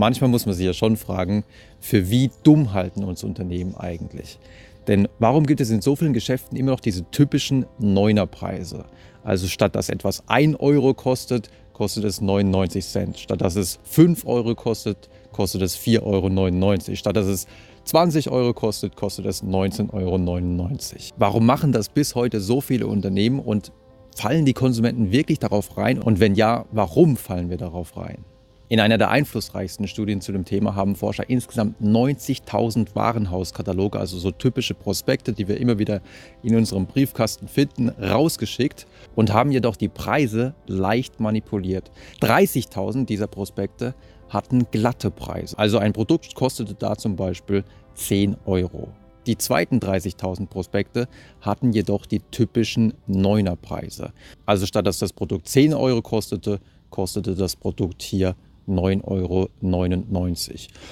manchmal muss man sich ja schon fragen, für wie dumm halten uns Unternehmen eigentlich? Denn warum gibt es in so vielen Geschäften immer noch diese typischen Neunerpreise? Also statt dass etwas 1 Euro kostet, kostet es 99 Cent. Statt dass es 5 Euro kostet, kostet es 4,99 Euro. Statt dass es 20 Euro kostet, kostet es 19,99 Euro. Warum machen das bis heute so viele Unternehmen und fallen die Konsumenten wirklich darauf rein? Und wenn ja, warum fallen wir darauf rein? In einer der einflussreichsten Studien zu dem Thema haben Forscher insgesamt 90.000 Warenhauskataloge, also so typische Prospekte, die wir immer wieder in unserem Briefkasten finden, rausgeschickt und haben jedoch die Preise leicht manipuliert. 30.000 dieser Prospekte hatten glatte Preise. Also ein Produkt kostete da zum Beispiel 10 Euro. Die zweiten 30.000 Prospekte hatten jedoch die typischen Neunerpreise. Also statt dass das Produkt 10 Euro kostete, kostete das Produkt hier 9,99 Euro.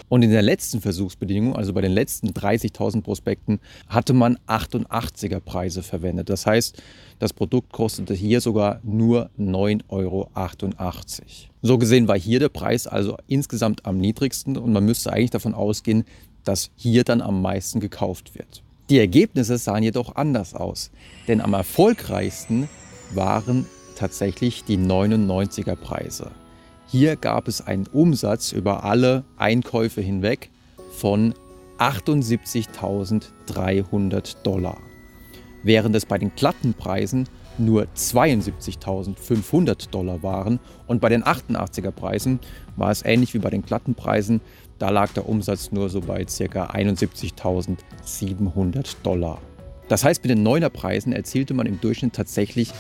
Und in der letzten Versuchsbedingung, also bei den letzten 30.000 Prospekten, hatte man 88er Preise verwendet. Das heißt, das Produkt kostete hier sogar nur 9,88 Euro. So gesehen war hier der Preis also insgesamt am niedrigsten und man müsste eigentlich davon ausgehen, dass hier dann am meisten gekauft wird. Die Ergebnisse sahen jedoch anders aus, denn am erfolgreichsten waren tatsächlich die 99er Preise. Hier gab es einen Umsatz über alle Einkäufe hinweg von 78.300 Dollar, während es bei den glatten Preisen nur 72.500 Dollar waren und bei den 88er Preisen war es ähnlich wie bei den glatten Preisen, da lag der Umsatz nur so bei ca. 71.700 Dollar. Das heißt, mit den 9er Preisen erzielte man im Durchschnitt tatsächlich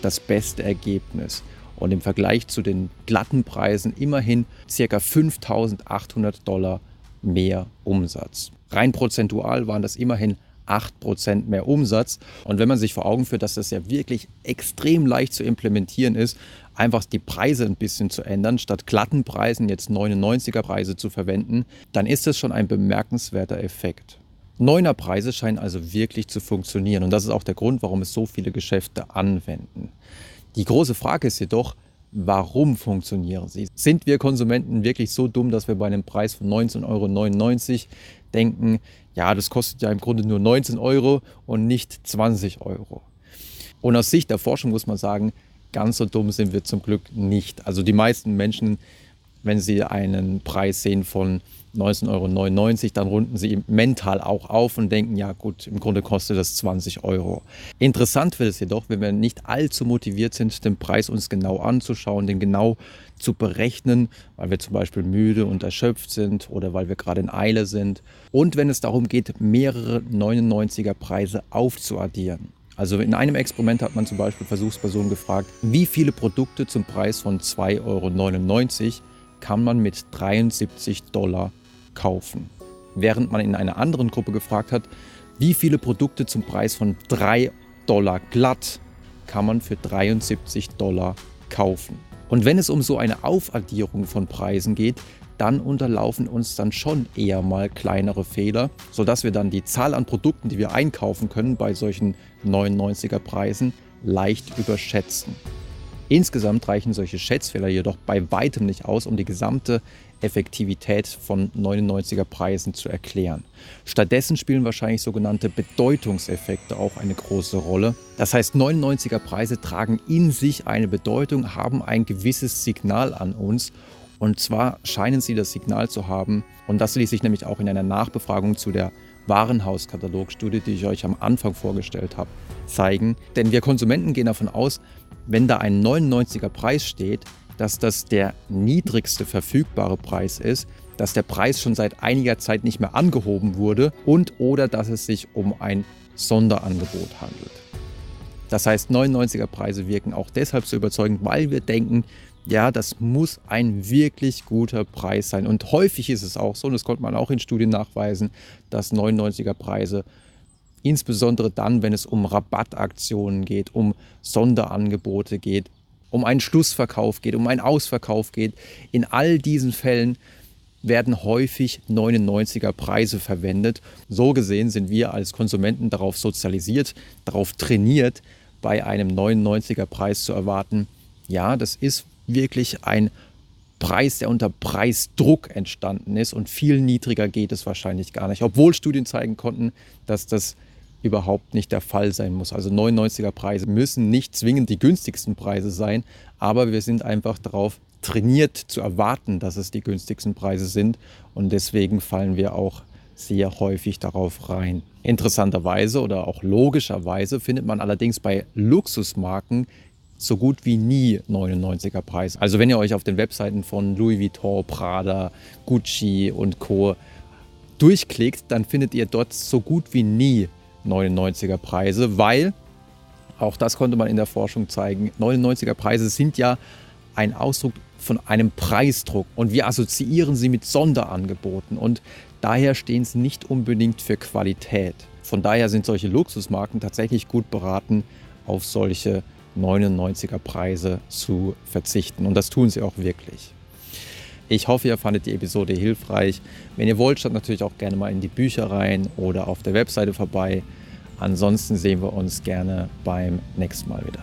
das beste Ergebnis und im Vergleich zu den glatten Preisen immerhin ca. 5800 Dollar mehr Umsatz. Rein prozentual waren das immerhin 8% mehr Umsatz. Und wenn man sich vor Augen führt, dass das ja wirklich extrem leicht zu implementieren ist, einfach die Preise ein bisschen zu ändern, statt glatten Preisen jetzt 99er Preise zu verwenden, dann ist das schon ein bemerkenswerter Effekt. Neuner Preise scheinen also wirklich zu funktionieren und das ist auch der Grund, warum es so viele Geschäfte anwenden. Die große Frage ist jedoch, warum funktionieren sie? Sind wir Konsumenten wirklich so dumm, dass wir bei einem Preis von 19,99 Euro denken, ja, das kostet ja im Grunde nur 19 Euro und nicht 20 Euro? Und aus Sicht der Forschung muss man sagen, ganz so dumm sind wir zum Glück nicht. Also die meisten Menschen, wenn sie einen Preis sehen von 19,99 Euro, dann runden sie mental auch auf und denken, ja gut, im Grunde kostet das 20 Euro. Interessant wird es jedoch, wenn wir nicht allzu motiviert sind, den Preis uns genau anzuschauen, den genau zu berechnen, weil wir zum Beispiel müde und erschöpft sind oder weil wir gerade in Eile sind. Und wenn es darum geht, mehrere 99er Preise aufzuaddieren. Also in einem Experiment hat man zum Beispiel Versuchspersonen gefragt, wie viele Produkte zum Preis von 2,99 Euro kann man mit 73 Dollar kaufen. Während man in einer anderen Gruppe gefragt hat, wie viele Produkte zum Preis von 3 Dollar glatt kann man für 73 Dollar kaufen. Und wenn es um so eine Aufaddierung von Preisen geht, dann unterlaufen uns dann schon eher mal kleinere Fehler, sodass wir dann die Zahl an Produkten, die wir einkaufen können bei solchen 99er Preisen, leicht überschätzen. Insgesamt reichen solche Schätzfehler jedoch bei weitem nicht aus, um die gesamte Effektivität von 99er Preisen zu erklären. Stattdessen spielen wahrscheinlich sogenannte Bedeutungseffekte auch eine große Rolle. Das heißt, 99er Preise tragen in sich eine Bedeutung, haben ein gewisses Signal an uns und zwar scheinen sie das Signal zu haben, und das ließ sich nämlich auch in einer Nachbefragung zu der Warenhauskatalogstudie, die ich euch am Anfang vorgestellt habe, zeigen. Denn wir Konsumenten gehen davon aus, wenn da ein 99er Preis steht, dass das der niedrigste verfügbare Preis ist, dass der Preis schon seit einiger Zeit nicht mehr angehoben wurde und oder dass es sich um ein Sonderangebot handelt. Das heißt, 99er Preise wirken auch deshalb so überzeugend, weil wir denken, ja, das muss ein wirklich guter Preis sein. Und häufig ist es auch so, und das konnte man auch in Studien nachweisen, dass 99er Preise insbesondere dann, wenn es um Rabattaktionen geht, um Sonderangebote geht, um einen Schlussverkauf geht, um einen Ausverkauf geht. In all diesen Fällen werden häufig 99er Preise verwendet. So gesehen sind wir als Konsumenten darauf sozialisiert, darauf trainiert, bei einem 99er Preis zu erwarten, ja, das ist wirklich ein Preis, der unter Preisdruck entstanden ist und viel niedriger geht es wahrscheinlich gar nicht, obwohl Studien zeigen konnten, dass das überhaupt nicht der Fall sein muss. Also 99er Preise müssen nicht zwingend die günstigsten Preise sein, aber wir sind einfach darauf trainiert zu erwarten, dass es die günstigsten Preise sind und deswegen fallen wir auch sehr häufig darauf rein. Interessanterweise oder auch logischerweise findet man allerdings bei Luxusmarken so gut wie nie 99er Preis. Also wenn ihr euch auf den Webseiten von Louis Vuitton, Prada, Gucci und Co durchklickt, dann findet ihr dort so gut wie nie 99er Preise, weil auch das konnte man in der Forschung zeigen. 99er Preise sind ja ein Ausdruck von einem Preisdruck und wir assoziieren sie mit Sonderangeboten und daher stehen sie nicht unbedingt für Qualität. Von daher sind solche Luxusmarken tatsächlich gut beraten, auf solche 99er Preise zu verzichten und das tun sie auch wirklich. Ich hoffe, ihr fandet die Episode hilfreich. Wenn ihr wollt, schaut natürlich auch gerne mal in die Bücher rein oder auf der Webseite vorbei. Ansonsten sehen wir uns gerne beim nächsten Mal wieder.